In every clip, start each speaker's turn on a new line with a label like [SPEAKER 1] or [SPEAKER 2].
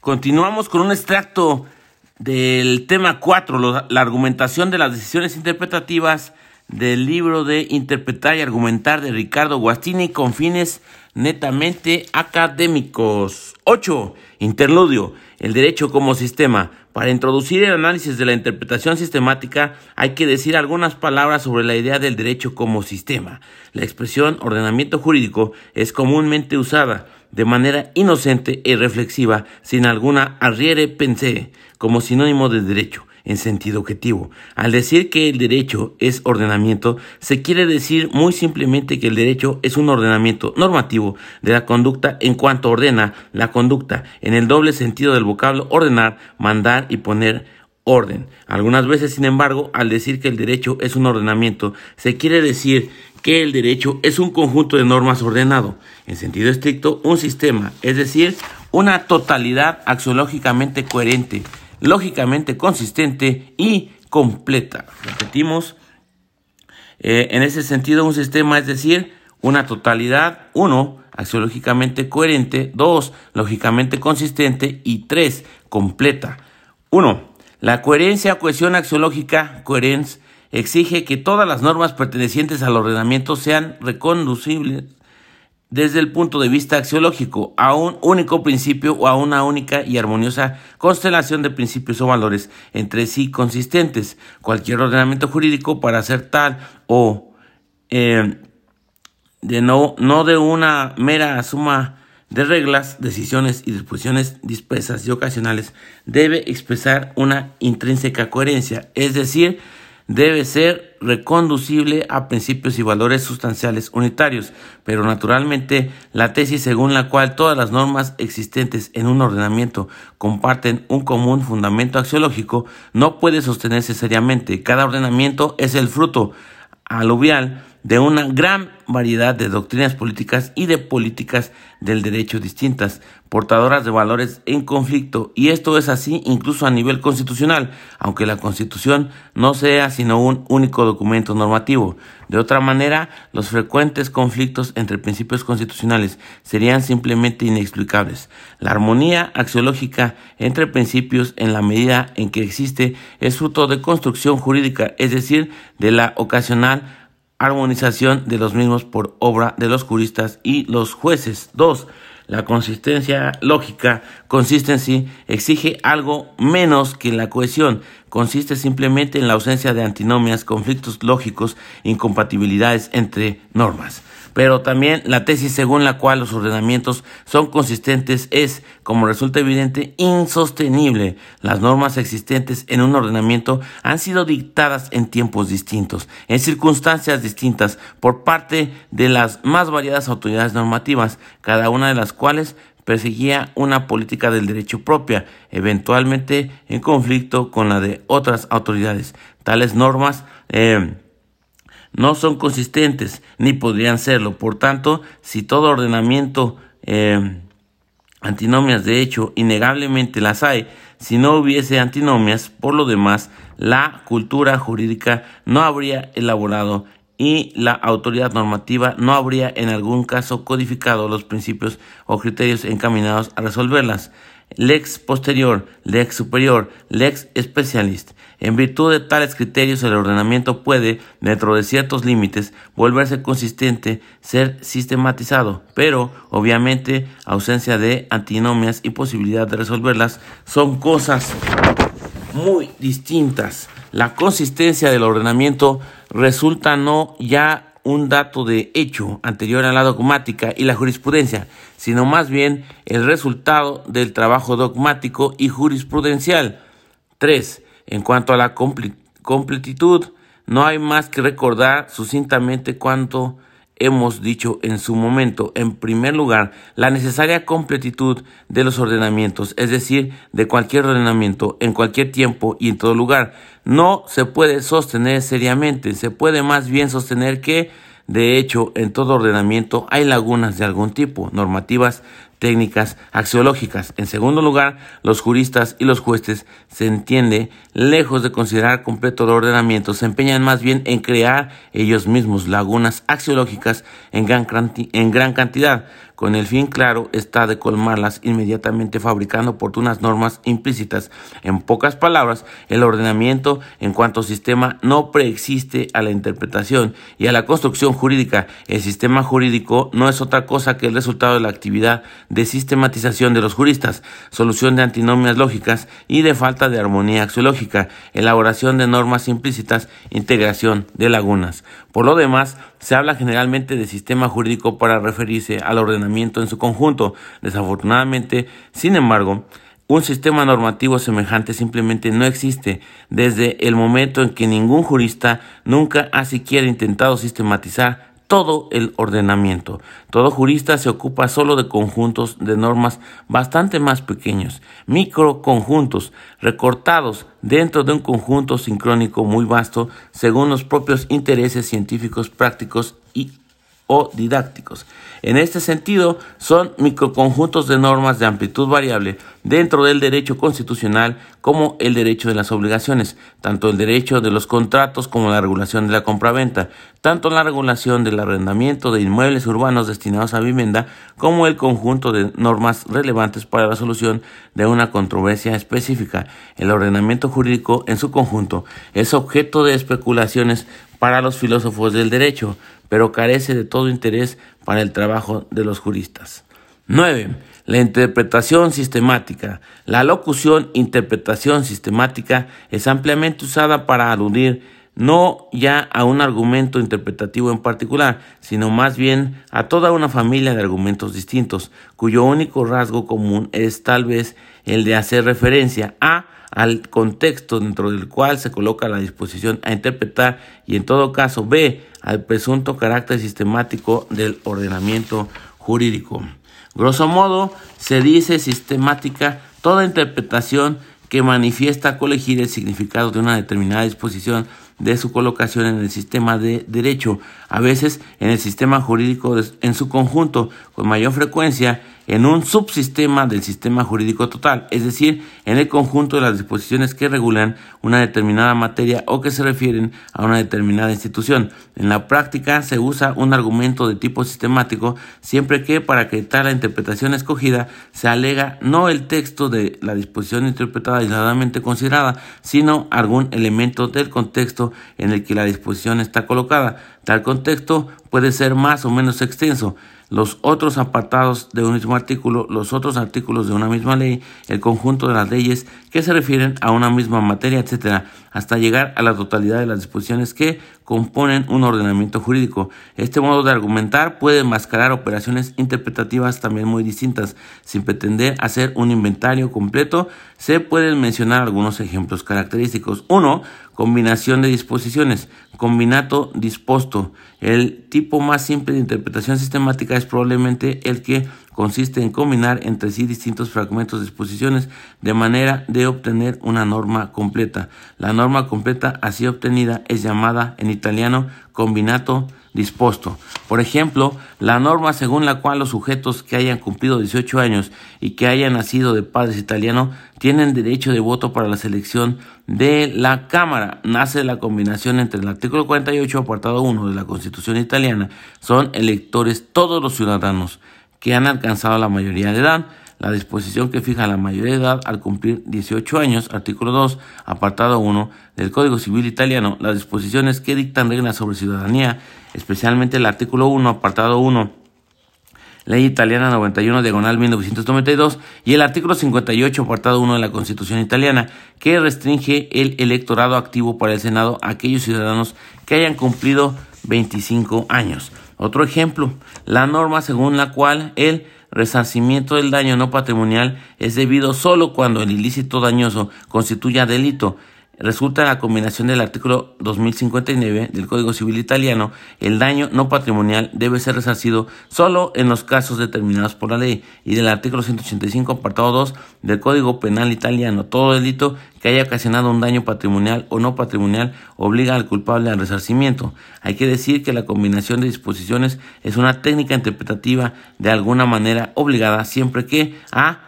[SPEAKER 1] Continuamos con un extracto del tema 4, la argumentación de las decisiones interpretativas del libro de Interpretar y Argumentar de Ricardo Guastini con fines netamente académicos. 8. Interludio. El derecho como sistema. Para introducir el análisis de la interpretación sistemática hay que decir algunas palabras sobre la idea del derecho como sistema. La expresión ordenamiento jurídico es comúnmente usada de manera inocente y reflexiva, sin alguna arriere pensé, como sinónimo de derecho en sentido objetivo. Al decir que el derecho es ordenamiento, se quiere decir muy simplemente que el derecho es un ordenamiento normativo de la conducta en cuanto ordena la conducta, en el doble sentido del vocablo ordenar, mandar y poner orden. Algunas veces, sin embargo, al decir que el derecho es un ordenamiento, se quiere decir que el derecho es un conjunto de normas ordenado, en sentido estricto, un sistema, es decir, una totalidad axiológicamente coherente lógicamente consistente y completa. Repetimos, eh, en ese sentido un sistema es decir, una totalidad, uno, axiológicamente coherente, dos, lógicamente consistente y tres, completa. Uno, la coherencia cohesión axiológica, coherence, exige que todas las normas pertenecientes al ordenamiento sean reconducibles desde el punto de vista axiológico a un único principio o a una única y armoniosa constelación de principios o valores entre sí consistentes. Cualquier ordenamiento jurídico para ser tal o eh, de no, no de una mera suma de reglas, decisiones y disposiciones dispersas y ocasionales debe expresar una intrínseca coherencia, es decir, debe ser reconducible a principios y valores sustanciales unitarios, pero naturalmente la tesis según la cual todas las normas existentes en un ordenamiento comparten un común fundamento axiológico no puede sostenerse seriamente. Cada ordenamiento es el fruto aluvial de una gran variedad de doctrinas políticas y de políticas del derecho distintas, portadoras de valores en conflicto, y esto es así incluso a nivel constitucional, aunque la Constitución no sea sino un único documento normativo. De otra manera, los frecuentes conflictos entre principios constitucionales serían simplemente inexplicables. La armonía axiológica entre principios en la medida en que existe es fruto de construcción jurídica, es decir, de la ocasional armonización de los mismos por obra de los juristas y los jueces. 2. La consistencia lógica, consistency, exige algo menos que la cohesión. Consiste simplemente en la ausencia de antinomias, conflictos lógicos, incompatibilidades entre normas pero también la tesis según la cual los ordenamientos son consistentes es, como resulta evidente, insostenible. Las normas existentes en un ordenamiento han sido dictadas en tiempos distintos, en circunstancias distintas, por parte de las más variadas autoridades normativas, cada una de las cuales perseguía una política del derecho propia, eventualmente en conflicto con la de otras autoridades. Tales normas eh, no son consistentes ni podrían serlo. Por tanto, si todo ordenamiento eh, antinomias, de hecho, innegablemente las hay, si no hubiese antinomias, por lo demás, la cultura jurídica no habría elaborado y la autoridad normativa no habría en algún caso codificado los principios o criterios encaminados a resolverlas lex posterior, lex superior, lex specialist. En virtud de tales criterios, el ordenamiento puede, dentro de ciertos límites, volverse consistente, ser sistematizado, pero, obviamente, ausencia de antinomias y posibilidad de resolverlas son cosas muy distintas. La consistencia del ordenamiento resulta no ya un dato de hecho anterior a la dogmática y la jurisprudencia, sino más bien el resultado del trabajo dogmático y jurisprudencial. 3. En cuanto a la completitud, no hay más que recordar sucintamente cuánto hemos dicho en su momento. En primer lugar, la necesaria completitud de los ordenamientos, es decir, de cualquier ordenamiento, en cualquier tiempo y en todo lugar, no se puede sostener seriamente. Se puede más bien sostener que, de hecho, en todo ordenamiento hay lagunas de algún tipo, normativas técnicas axiológicas. En segundo lugar, los juristas y los jueces, se entiende, lejos de considerar completo el ordenamiento, se empeñan más bien en crear ellos mismos lagunas axiológicas en gran, en gran cantidad, con el fin claro está de colmarlas inmediatamente fabricando oportunas normas implícitas. En pocas palabras, el ordenamiento en cuanto sistema no preexiste a la interpretación y a la construcción jurídica. El sistema jurídico no es otra cosa que el resultado de la actividad de sistematización de los juristas, solución de antinomias lógicas y de falta de armonía axiológica, elaboración de normas implícitas, integración de lagunas. Por lo demás, se habla generalmente de sistema jurídico para referirse al ordenamiento en su conjunto. Desafortunadamente, sin embargo, un sistema normativo semejante simplemente no existe desde el momento en que ningún jurista nunca ha siquiera intentado sistematizar todo el ordenamiento. Todo jurista se ocupa solo de conjuntos de normas bastante más pequeños, microconjuntos, recortados dentro de un conjunto sincrónico muy vasto según los propios intereses científicos, prácticos y o didácticos. En este sentido, son microconjuntos de normas de amplitud variable dentro del derecho constitucional como el derecho de las obligaciones, tanto el derecho de los contratos como la regulación de la compraventa, tanto la regulación del arrendamiento de inmuebles urbanos destinados a vivienda como el conjunto de normas relevantes para la solución de una controversia específica. El ordenamiento jurídico en su conjunto es objeto de especulaciones para los filósofos del derecho, pero carece de todo interés para el trabajo de los juristas. 9. La interpretación sistemática. La locución interpretación sistemática es ampliamente usada para aludir no ya a un argumento interpretativo en particular, sino más bien a toda una familia de argumentos distintos, cuyo único rasgo común es tal vez el de hacer referencia a al contexto dentro del cual se coloca la disposición a interpretar y en todo caso B al presunto carácter sistemático del ordenamiento jurídico. Grosso modo, se dice sistemática toda interpretación que manifiesta colegir el significado de una determinada disposición de su colocación en el sistema de derecho, a veces en el sistema jurídico en su conjunto, con mayor frecuencia en un subsistema del sistema jurídico total, es decir, en el conjunto de las disposiciones que regulan una determinada materia o que se refieren a una determinada institución. En la práctica se usa un argumento de tipo sistemático siempre que para acreditar la interpretación escogida se alega no el texto de la disposición interpretada aisladamente considerada, sino algún elemento del contexto en el que la disposición está colocada. Tal contexto puede ser más o menos extenso los otros apartados de un mismo artículo, los otros artículos de una misma ley, el conjunto de las leyes que se refieren a una misma materia, etcétera, hasta llegar a la totalidad de las disposiciones que componen un ordenamiento jurídico. Este modo de argumentar puede enmascarar operaciones interpretativas también muy distintas. Sin pretender hacer un inventario completo, se pueden mencionar algunos ejemplos característicos. Uno, combinación de disposiciones, combinato disposto. El tipo más simple de interpretación sistemática es probablemente el que consiste en combinar entre sí distintos fragmentos de disposiciones de manera de obtener una norma completa. La norma completa así obtenida es llamada en italiano combinato disposto. Por ejemplo, la norma según la cual los sujetos que hayan cumplido 18 años y que hayan nacido de padres italianos tienen derecho de voto para la selección de la Cámara. Nace la combinación entre el artículo 48, apartado 1 de la Constitución italiana. Son electores todos los ciudadanos que han alcanzado la mayoría de edad. La disposición que fija la mayoría de edad al cumplir 18 años, artículo 2, apartado 1 del Código Civil italiano, las disposiciones que dictan reglas sobre ciudadanía, especialmente el artículo 1, apartado 1, Ley Italiana 91, diagonal 1992, y el artículo 58, apartado 1 de la Constitución italiana, que restringe el electorado activo para el Senado a aquellos ciudadanos que hayan cumplido 25 años. Otro ejemplo, la norma según la cual el resarcimiento del daño no patrimonial es debido solo cuando el ilícito dañoso constituya delito. Resulta la combinación del artículo 2059 del Código Civil Italiano, el daño no patrimonial debe ser resarcido solo en los casos determinados por la ley y del artículo 185 apartado 2 del Código Penal Italiano. Todo delito que haya ocasionado un daño patrimonial o no patrimonial obliga al culpable al resarcimiento. Hay que decir que la combinación de disposiciones es una técnica interpretativa de alguna manera obligada siempre que a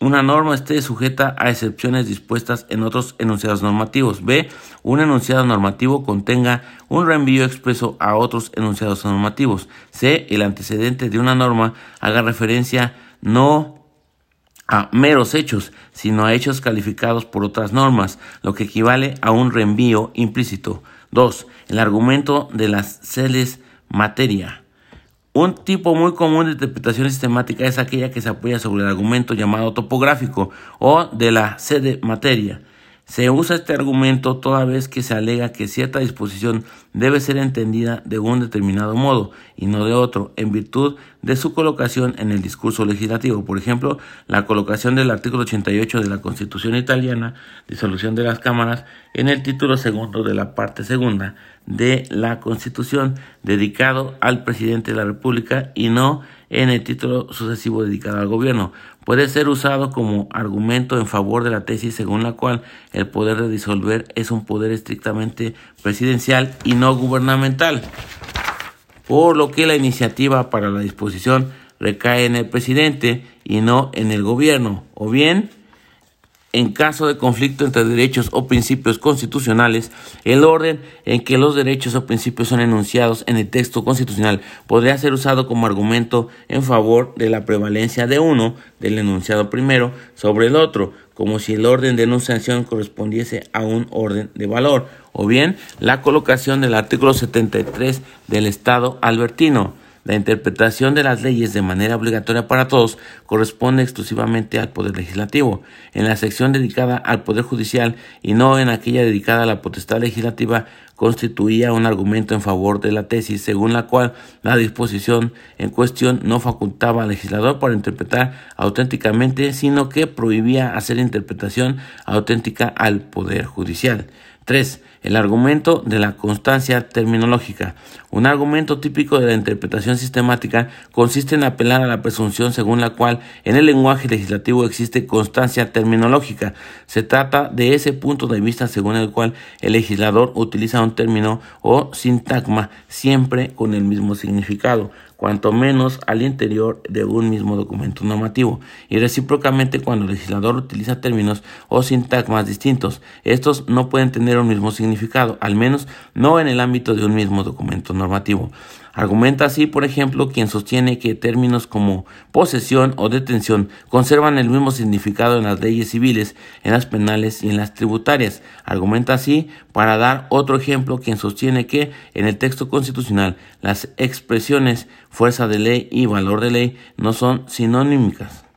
[SPEAKER 1] una norma esté sujeta a excepciones dispuestas en otros enunciados normativos. B. Un enunciado normativo contenga un reenvío expreso a otros enunciados normativos. C. El antecedente de una norma haga referencia no a meros hechos, sino a hechos calificados por otras normas, lo que equivale a un reenvío implícito. 2. El argumento de las celes materia. Un tipo muy común de interpretación sistemática es aquella que se apoya sobre el argumento llamado topográfico o de la sede materia. Se usa este argumento toda vez que se alega que cierta disposición debe ser entendida de un determinado modo y no de otro, en virtud de su colocación en el discurso legislativo. Por ejemplo, la colocación del artículo 88 de la Constitución italiana, disolución de las cámaras, en el título segundo de la parte segunda de la Constitución, dedicado al presidente de la República y no en el título sucesivo dedicado al gobierno. Puede ser usado como argumento en favor de la tesis según la cual el poder de disolver es un poder estrictamente presidencial y no gubernamental, por lo que la iniciativa para la disposición recae en el presidente y no en el gobierno, o bien en caso de conflicto entre derechos o principios constitucionales, el orden en que los derechos o principios son enunciados en el texto constitucional podría ser usado como argumento en favor de la prevalencia de uno, del enunciado primero, sobre el otro, como si el orden de enunciación correspondiese a un orden de valor, o bien la colocación del artículo 73 del Estado albertino. La interpretación de las leyes de manera obligatoria para todos corresponde exclusivamente al Poder Legislativo. En la sección dedicada al Poder Judicial y no en aquella dedicada a la potestad legislativa constituía un argumento en favor de la tesis según la cual la disposición en cuestión no facultaba al legislador para interpretar auténticamente, sino que prohibía hacer interpretación auténtica al Poder Judicial. 3. El argumento de la constancia terminológica. Un argumento típico de la interpretación sistemática consiste en apelar a la presunción según la cual en el lenguaje legislativo existe constancia terminológica. Se trata de ese punto de vista según el cual el legislador utiliza un término o sintagma siempre con el mismo significado cuanto menos al interior de un mismo documento normativo, y recíprocamente cuando el legislador utiliza términos o sintagmas distintos. Estos no pueden tener un mismo significado, al menos no en el ámbito de un mismo documento normativo. Argumenta así, por ejemplo, quien sostiene que términos como posesión o detención conservan el mismo significado en las leyes civiles, en las penales y en las tributarias. Argumenta así, para dar otro ejemplo, quien sostiene que en el texto constitucional las expresiones fuerza de ley y valor de ley no son sinónimicas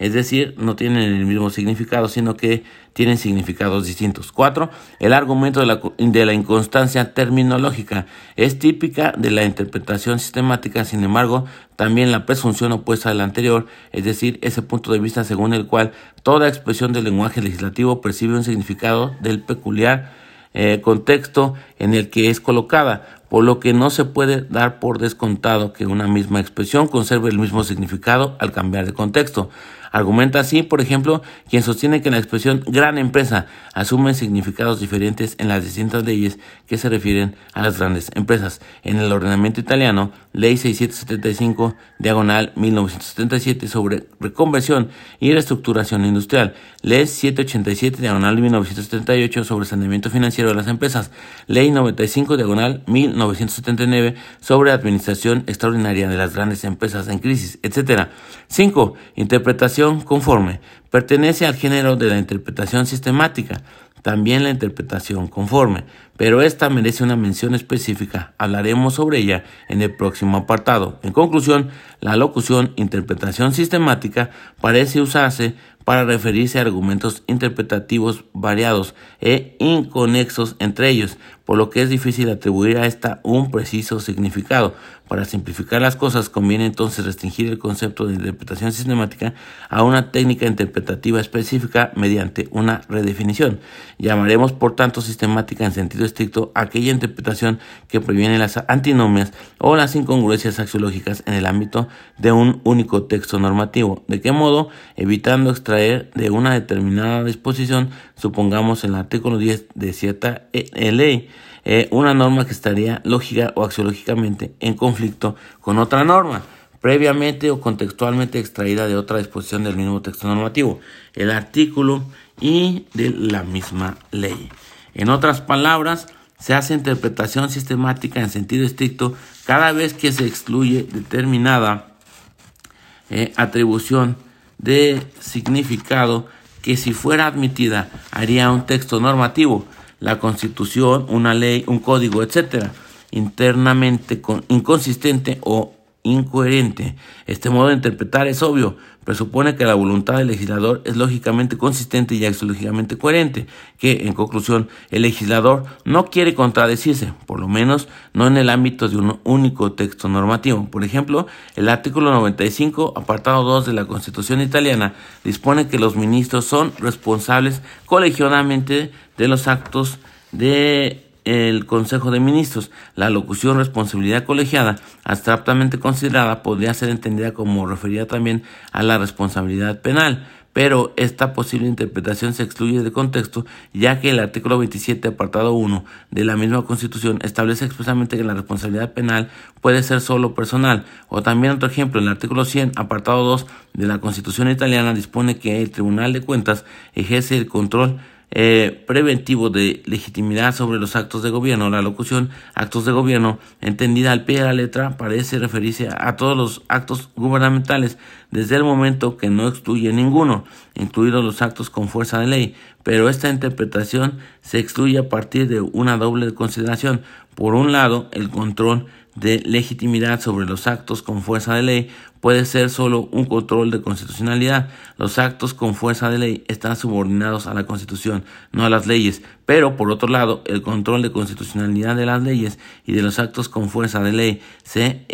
[SPEAKER 1] es decir, no tienen el mismo significado, sino que tienen significados distintos. 4. El argumento de la, de la, inconstancia terminológica es típica de la interpretación sistemática, sin embargo, también la presunción opuesta a la anterior, es decir, ese punto de vista según el cual toda expresión del lenguaje legislativo percibe un significado del peculiar eh, contexto en el que es colocada, por lo que no se puede dar por descontado que una misma expresión conserve el mismo significado al cambiar de contexto. Argumenta así, por ejemplo, quien sostiene que la expresión gran empresa asume significados diferentes en las distintas leyes que se refieren a las grandes empresas. En el ordenamiento italiano, Ley 675, diagonal 1977 sobre reconversión y reestructuración industrial, Ley 787, diagonal 1978 sobre saneamiento financiero de las empresas, Ley 95, diagonal 1979 sobre administración extraordinaria de las grandes empresas en crisis, etc. 5. Interpretación conforme pertenece al género de la interpretación sistemática, también la interpretación conforme, pero esta merece una mención específica. Hablaremos sobre ella en el próximo apartado. En conclusión, la locución interpretación sistemática parece usarse para referirse a argumentos interpretativos variados e inconexos entre ellos, por lo que es difícil atribuir a esta un preciso significado. Para simplificar las cosas, conviene entonces restringir el concepto de interpretación sistemática a una técnica interpretativa específica mediante una redefinición. Llamaremos, por tanto, sistemática en sentido estricto aquella interpretación que previene las antinomias o las incongruencias axiológicas en el ámbito de un único texto normativo. ¿De qué modo? Evitando extraer de una determinada disposición, supongamos el artículo 10 de cierta eh, ley, eh, una norma que estaría lógica o axiológicamente en conflicto con otra norma, previamente o contextualmente extraída de otra disposición del mismo texto normativo, el artículo y de la misma ley. En otras palabras, se hace interpretación sistemática en sentido estricto cada vez que se excluye determinada eh, atribución de significado que si fuera admitida haría un texto normativo la constitución, una ley, un código, etcétera, internamente inconsistente o incoherente. Este modo de interpretar es obvio, presupone que la voluntad del legislador es lógicamente consistente y axiológicamente coherente, que, en conclusión, el legislador no quiere contradecirse, por lo menos no en el ámbito de un único texto normativo. Por ejemplo, el artículo 95, apartado 2 de la Constitución italiana, dispone que los ministros son responsables colegiadamente de los actos de el Consejo de Ministros. La locución responsabilidad colegiada, abstractamente considerada, podría ser entendida como referida también a la responsabilidad penal, pero esta posible interpretación se excluye de contexto, ya que el artículo 27, apartado 1 de la misma Constitución establece expresamente que la responsabilidad penal puede ser solo personal. O también otro ejemplo, el artículo 100, apartado 2 de la Constitución italiana dispone que el Tribunal de Cuentas ejerce el control eh, preventivo de legitimidad sobre los actos de gobierno. La locución actos de gobierno, entendida al pie de la letra, parece referirse a todos los actos gubernamentales desde el momento que no excluye ninguno, incluidos los actos con fuerza de ley. Pero esta interpretación se excluye a partir de una doble consideración. Por un lado, el control de legitimidad sobre los actos con fuerza de ley puede ser solo un control de constitucionalidad. Los actos con fuerza de ley están subordinados a la Constitución, no a las leyes. Pero, por otro lado, el control de constitucionalidad de las leyes y de los actos con fuerza de ley se,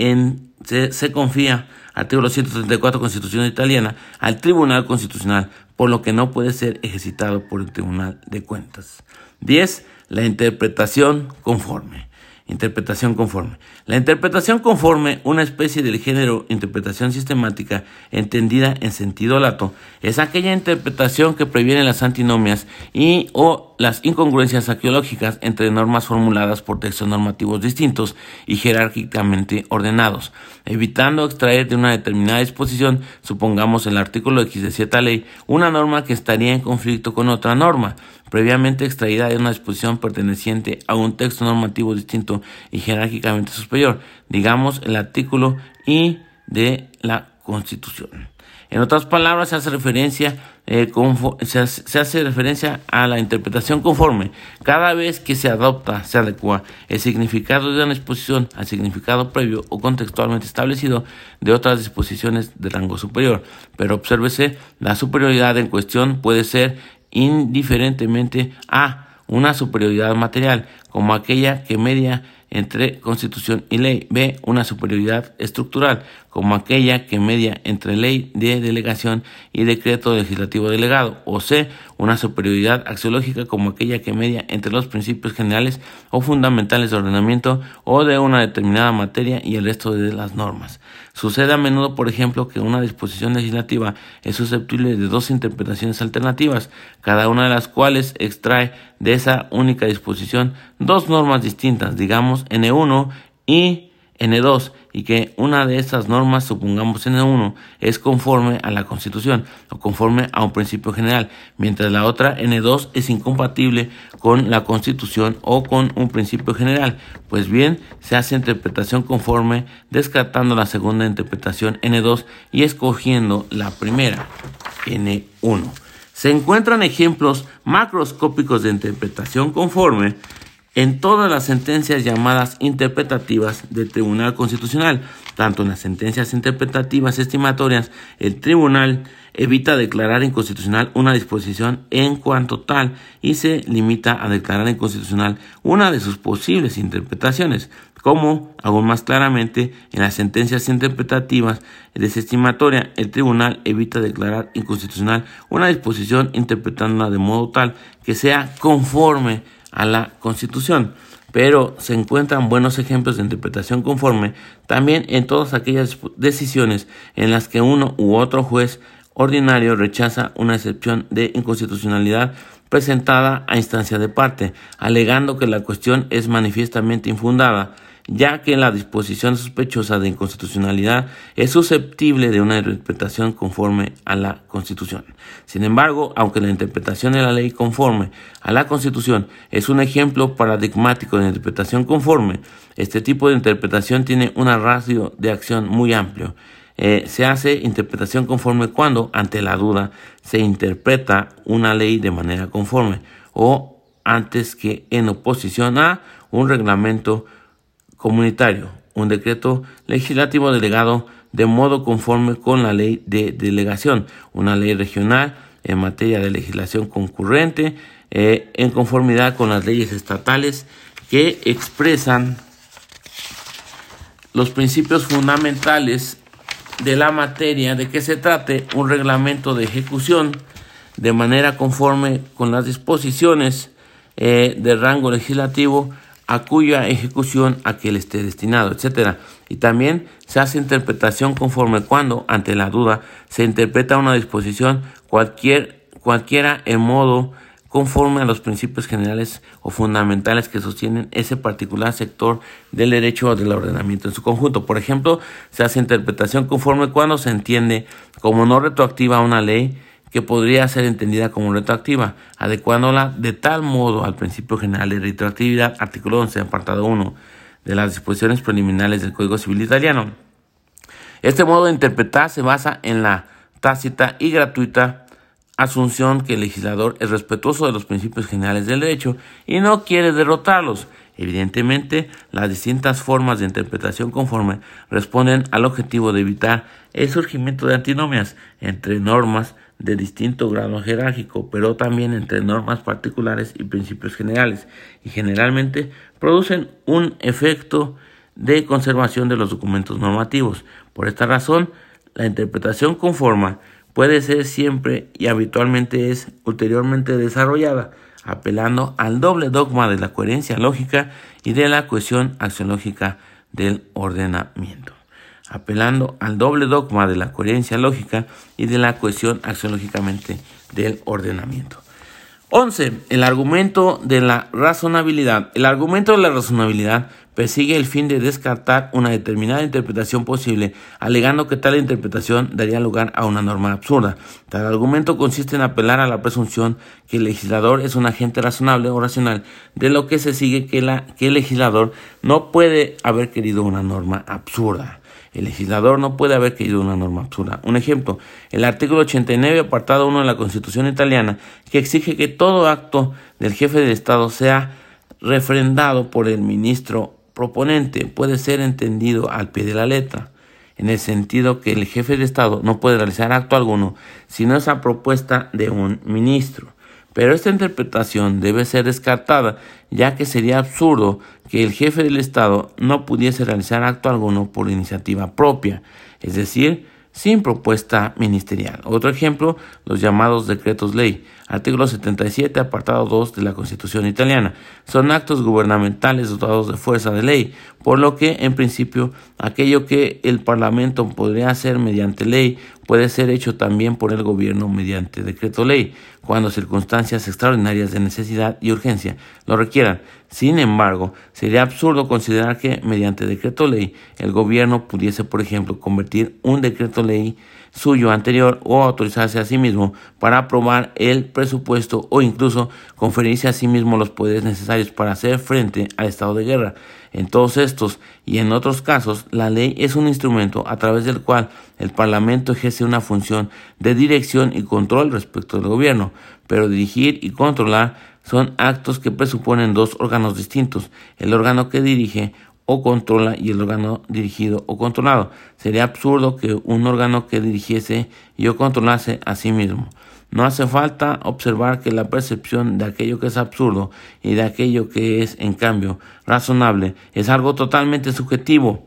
[SPEAKER 1] se, se confía, artículo 134 Constitución italiana, al Tribunal Constitucional, por lo que no puede ser ejercitado por el Tribunal de Cuentas. 10. La interpretación conforme. Interpretación conforme. La interpretación conforme, una especie del género interpretación sistemática entendida en sentido lato, es aquella interpretación que previene las antinomias y o las incongruencias arqueológicas entre normas formuladas por textos normativos distintos y jerárquicamente ordenados, evitando extraer de una determinada disposición, supongamos el artículo X de cierta ley, una norma que estaría en conflicto con otra norma, previamente extraída de una disposición perteneciente a un texto normativo distinto y jerárquicamente superior, digamos el artículo I de la Constitución. En otras palabras, se hace referencia, eh, se, hace, referencia a la interpretación conforme. Cada vez que se adopta, se adecua el significado de una disposición al significado previo o contextualmente establecido de otras disposiciones de rango superior. Pero obsérvese, la superioridad en cuestión puede ser indiferentemente a una superioridad material, como aquella que media entre Constitución y ley. B. Una superioridad estructural, como aquella que media entre ley de delegación y decreto legislativo delegado. O C. Una superioridad axiológica, como aquella que media entre los principios generales o fundamentales de ordenamiento o de una determinada materia y el resto de las normas. Sucede a menudo, por ejemplo, que una disposición legislativa es susceptible de dos interpretaciones alternativas, cada una de las cuales extrae de esa única disposición dos normas distintas, digamos N1 y N2 y que una de estas normas, supongamos N1, es conforme a la Constitución o conforme a un principio general, mientras la otra N2 es incompatible con la Constitución o con un principio general. Pues bien, se hace interpretación conforme descartando la segunda interpretación N2 y escogiendo la primera N1. Se encuentran ejemplos macroscópicos de interpretación conforme en todas las sentencias llamadas interpretativas del Tribunal Constitucional. Tanto en las sentencias interpretativas estimatorias, el Tribunal evita declarar inconstitucional una disposición en cuanto tal y se limita a declarar inconstitucional una de sus posibles interpretaciones. como, aún más claramente, en las sentencias interpretativas desestimatoria, el tribunal evita declarar inconstitucional una disposición interpretándola de modo tal que sea conforme a la Constitución. Pero se encuentran buenos ejemplos de interpretación conforme también en todas aquellas decisiones en las que uno u otro juez ordinario rechaza una excepción de inconstitucionalidad presentada a instancia de parte, alegando que la cuestión es manifiestamente infundada ya que la disposición sospechosa de inconstitucionalidad es susceptible de una interpretación conforme a la Constitución. Sin embargo, aunque la interpretación de la ley conforme a la Constitución es un ejemplo paradigmático de interpretación conforme, este tipo de interpretación tiene un radio de acción muy amplio. Eh, se hace interpretación conforme cuando, ante la duda, se interpreta una ley de manera conforme o antes que en oposición a un reglamento comunitario, un decreto legislativo delegado de modo conforme con la ley de delegación, una ley regional en materia de legislación concurrente, eh, en conformidad con las leyes estatales que expresan los principios fundamentales de la materia de que se trate un reglamento de ejecución de manera conforme con las disposiciones eh, de rango legislativo a cuya ejecución aquel esté destinado, etc. Y también se hace interpretación conforme cuando, ante la duda, se interpreta una disposición cualquier, cualquiera en modo conforme a los principios generales o fundamentales que sostienen ese particular sector del derecho o del ordenamiento en su conjunto. Por ejemplo, se hace interpretación conforme cuando se entiende como no retroactiva una ley que podría ser entendida como retroactiva, adecuándola de tal modo al principio general de retroactividad, artículo 11, apartado 1 de las disposiciones preliminares del Código Civil Italiano. Este modo de interpretar se basa en la tácita y gratuita asunción que el legislador es respetuoso de los principios generales del derecho y no quiere derrotarlos. Evidentemente, las distintas formas de interpretación conforme responden al objetivo de evitar el surgimiento de antinomias entre normas de distinto grado jerárquico, pero también entre normas particulares y principios generales, y generalmente producen un efecto de conservación de los documentos normativos. Por esta razón, la interpretación conforma puede ser siempre y habitualmente es ulteriormente desarrollada, apelando al doble dogma de la coherencia lógica y de la cohesión axiológica del ordenamiento apelando al doble dogma de la coherencia lógica y de la cohesión axiológicamente del ordenamiento. 11. El argumento de la razonabilidad. El argumento de la razonabilidad persigue el fin de descartar una determinada interpretación posible, alegando que tal interpretación daría lugar a una norma absurda. Tal argumento consiste en apelar a la presunción que el legislador es un agente razonable o racional, de lo que se sigue que, que el legislador no puede haber querido una norma absurda. El legislador no puede haber querido una norma absurda. Un ejemplo, el artículo 89, apartado 1 de la Constitución italiana, que exige que todo acto del jefe del Estado sea refrendado por el ministro proponente, puede ser entendido al pie de la letra, en el sentido que el jefe de Estado no puede realizar acto alguno si no es a propuesta de un ministro. Pero esta interpretación debe ser descartada, ya que sería absurdo que el jefe del Estado no pudiese realizar acto alguno por iniciativa propia, es decir, sin propuesta ministerial. Otro ejemplo, los llamados decretos ley. Artículo 77, apartado 2 de la Constitución italiana. Son actos gubernamentales dotados de fuerza de ley, por lo que, en principio, aquello que el Parlamento podría hacer mediante ley puede ser hecho también por el gobierno mediante decreto ley, cuando circunstancias extraordinarias de necesidad y urgencia lo requieran. Sin embargo, sería absurdo considerar que mediante decreto ley el gobierno pudiese, por ejemplo, convertir un decreto ley suyo anterior o autorizarse a sí mismo para aprobar el presupuesto o incluso conferirse a sí mismo los poderes necesarios para hacer frente al estado de guerra. En todos estos y en otros casos, la ley es un instrumento a través del cual el Parlamento ejerce una función de dirección y control respecto del gobierno, pero dirigir y controlar son actos que presuponen dos órganos distintos, el órgano que dirige o controla y el órgano dirigido o controlado. Sería absurdo que un órgano que dirigiese y o controlase a sí mismo. No hace falta observar que la percepción de aquello que es absurdo y de aquello que es, en cambio, razonable es algo totalmente subjetivo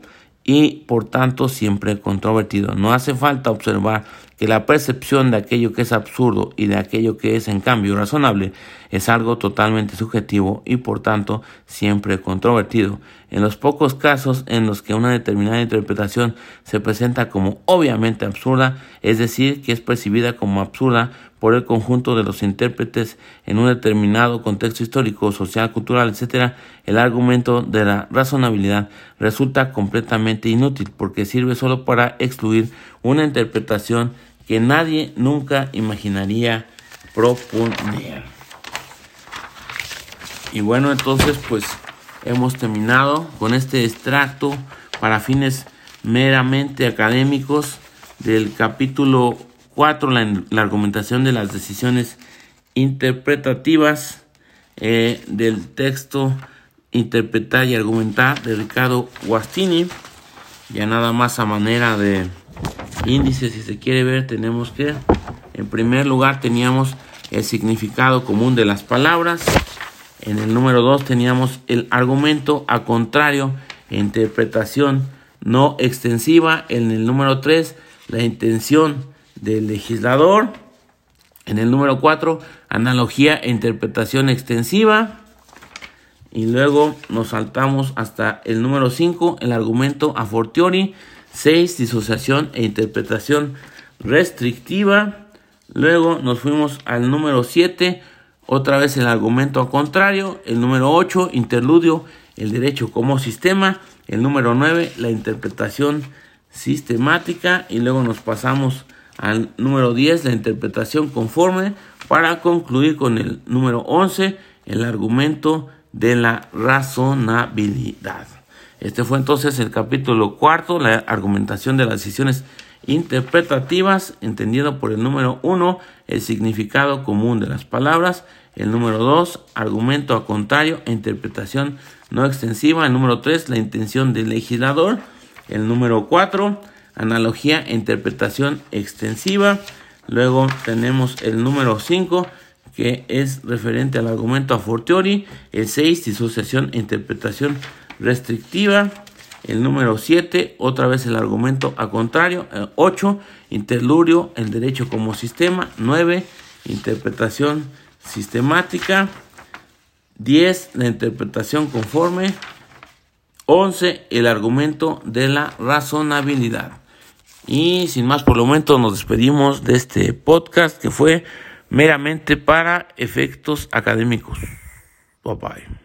[SPEAKER 1] y, por tanto, siempre controvertido. No hace falta observar que la percepción de aquello que es absurdo y de aquello que es en cambio razonable es algo totalmente subjetivo y por tanto siempre controvertido. En los pocos casos en los que una determinada interpretación se presenta como obviamente absurda, es decir, que es percibida como absurda por el conjunto de los intérpretes en un determinado contexto histórico, social, cultural, etc., el argumento de la razonabilidad resulta completamente inútil porque sirve solo para excluir una interpretación que nadie nunca imaginaría proponer. Y bueno, entonces pues hemos terminado con este extracto para fines meramente académicos del capítulo 4, la, argumentación de las decisiones interpretativas eh, del texto Interpretar y Argumentar de Ricardo Guastini. Ya nada más a manera de índice, si se quiere ver, tenemos que, en primer lugar, teníamos el significado común de las palabras. En el número 2 teníamos el argumento a contrario interpretación no extensiva. En el número 3, la intención del legislador. En el número 4, analogía e interpretación extensiva. Y luego nos saltamos hasta el número 5, el argumento a fortiori 6. Disociación e interpretación restrictiva. Luego nos fuimos al número 7. Otra vez el argumento a contrario. El número 8. Interludio. El derecho como sistema. El número 9. La interpretación sistemática. Y luego nos pasamos al número 10. La interpretación conforme. Para concluir con el número 11. El argumento de la razonabilidad. Este fue entonces el capítulo cuarto, la argumentación de las decisiones interpretativas, entendido por el número uno, el significado común de las palabras, el número dos, argumento a contrario e interpretación no extensiva, el número tres, la intención del legislador, el número cuatro, analogía e interpretación extensiva, luego tenemos el número cinco, que es referente al argumento a fortiori, el 6, disociación e interpretación restrictiva. El número 7, otra vez el argumento a contrario. 8, eh, interludio, el derecho como sistema. 9, interpretación sistemática. 10, la interpretación conforme. 11, el argumento de la razonabilidad. Y sin más por el momento nos despedimos de este podcast que fue meramente para efectos académicos. Bye bye.